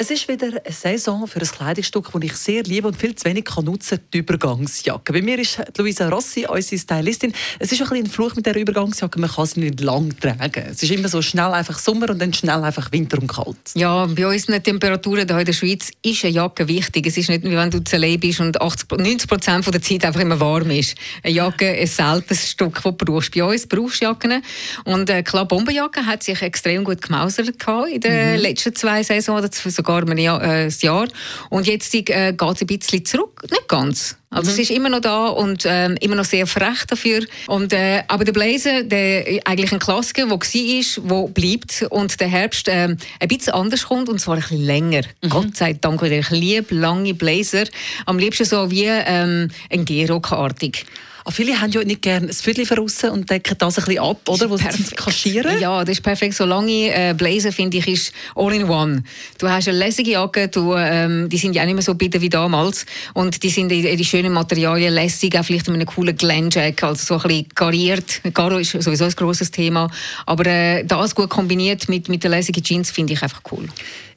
Es ist wieder eine Saison für ein Kleidungsstück, das ich sehr liebe und viel zu wenig kann nutzen die Übergangsjacke. Bei mir ist Luisa Rossi, unsere Stylistin. Es ist ein bisschen ein Fluch mit der Übergangsjacke, man kann sie nicht lang tragen. Es ist immer so schnell einfach Sommer und dann schnell einfach Winter und kalt. Ja, bei unseren Temperaturen hier in der Schweiz ist eine Jacke wichtig. Es ist nicht wie wenn du zu bist und 80, 90 Prozent der Zeit einfach immer warm ist. Eine Jacke ist ein seltenes Stück, das du brauchst. Bei uns brauchst du Jacken. Und äh, klar, Bomberjacke hat sich extrem gut gemausert in den mhm. letzten zwei Saisons, sogar ein Jahr. Äh, Jahr. Und jetzt äh, geht es ein bisschen zurück. Nicht ganz. Also mhm. es ist immer noch da und ähm, immer noch sehr frech dafür. Und, äh, aber der Blazer, der eigentlich ein Klassiker, der war, der bleibt und der Herbst äh, ein bisschen anders kommt und zwar ein bisschen länger. Mhm. Gott sei Dank Ich liebe lange Blazer. Am liebsten so wie ähm, ein Gehrock-artig. Aber viele haben ja nicht gerne ein Viertel von und decken das ein bisschen ab, oder? Wo sie kaschieren. Ja, das ist perfekt. So lange äh, Blazer, finde ich, ist all in one. Du hast eine lässige Jacke, du, ähm, die sind ja auch nicht mehr so bitter wie damals. Und die sind in, die schönen Materialien lässig, auch vielleicht mit einem coolen Glenjack, also so ein bisschen kariert. Garo ist sowieso ein grosses Thema. Aber äh, das gut kombiniert mit, mit den lässigen Jeans finde ich einfach cool.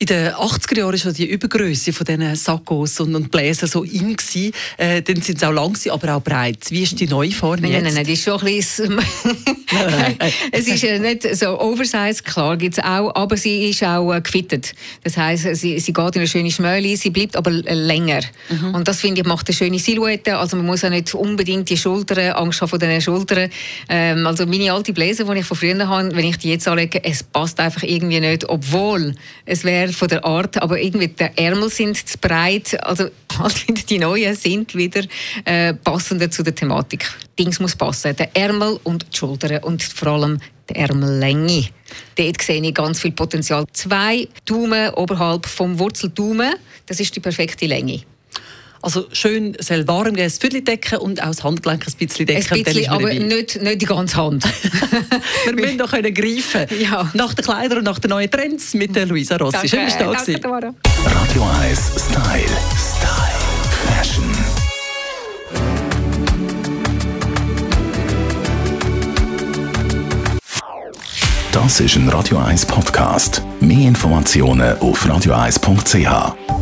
In den 80er Jahren war die Übergröße von diesen Sackos und, und Bläser so in. Gewesen. Äh, dann sind sie auch lang, aber auch breit. Wie ist die neue Form nein, jetzt? Nein, nein, die ist schon ein bisschen... es ist äh, nicht so oversized, klar gibt es auch, aber sie ist auch äh, gefittet. Das heisst, sie, sie geht in eine schöne Schmähle, sie bleibt aber länger. Mhm. Und das, finde ich, macht eine schöne Silhouette. Also man muss auch nicht unbedingt die Schultern, Angst haben vor den Schultern. Ähm, also meine alte Bläser, die ich von früher habe, wenn ich die jetzt anlege, es passt einfach irgendwie nicht, obwohl es wäre von der Art, aber irgendwie die Ärmel sind zu breit. Also die neuen sind wieder äh, passender zu der Thematik. Dings muss passen, der Ärmel und die Schultern und vor allem die Ärmellänge. Dort sehe ich ganz viel Potenzial. Zwei Daumen oberhalb vom Wurzeldaumen, das ist die perfekte Länge. Also schön soll warm gehen, das Viertel decken und auch das Handgelenk ein bisschen decken. Ein bisschen, aber nicht, nicht die ganze Hand. wir müssen doch können greifen ja. Nach den Kleidern und nach den neuen Trends mit der Luisa Rossi. Danke, Schön, dass du da danke, Radio 1 Style. Style. Fashion. Das ist ein Radio 1 Podcast. Mehr Informationen auf radio1.ch.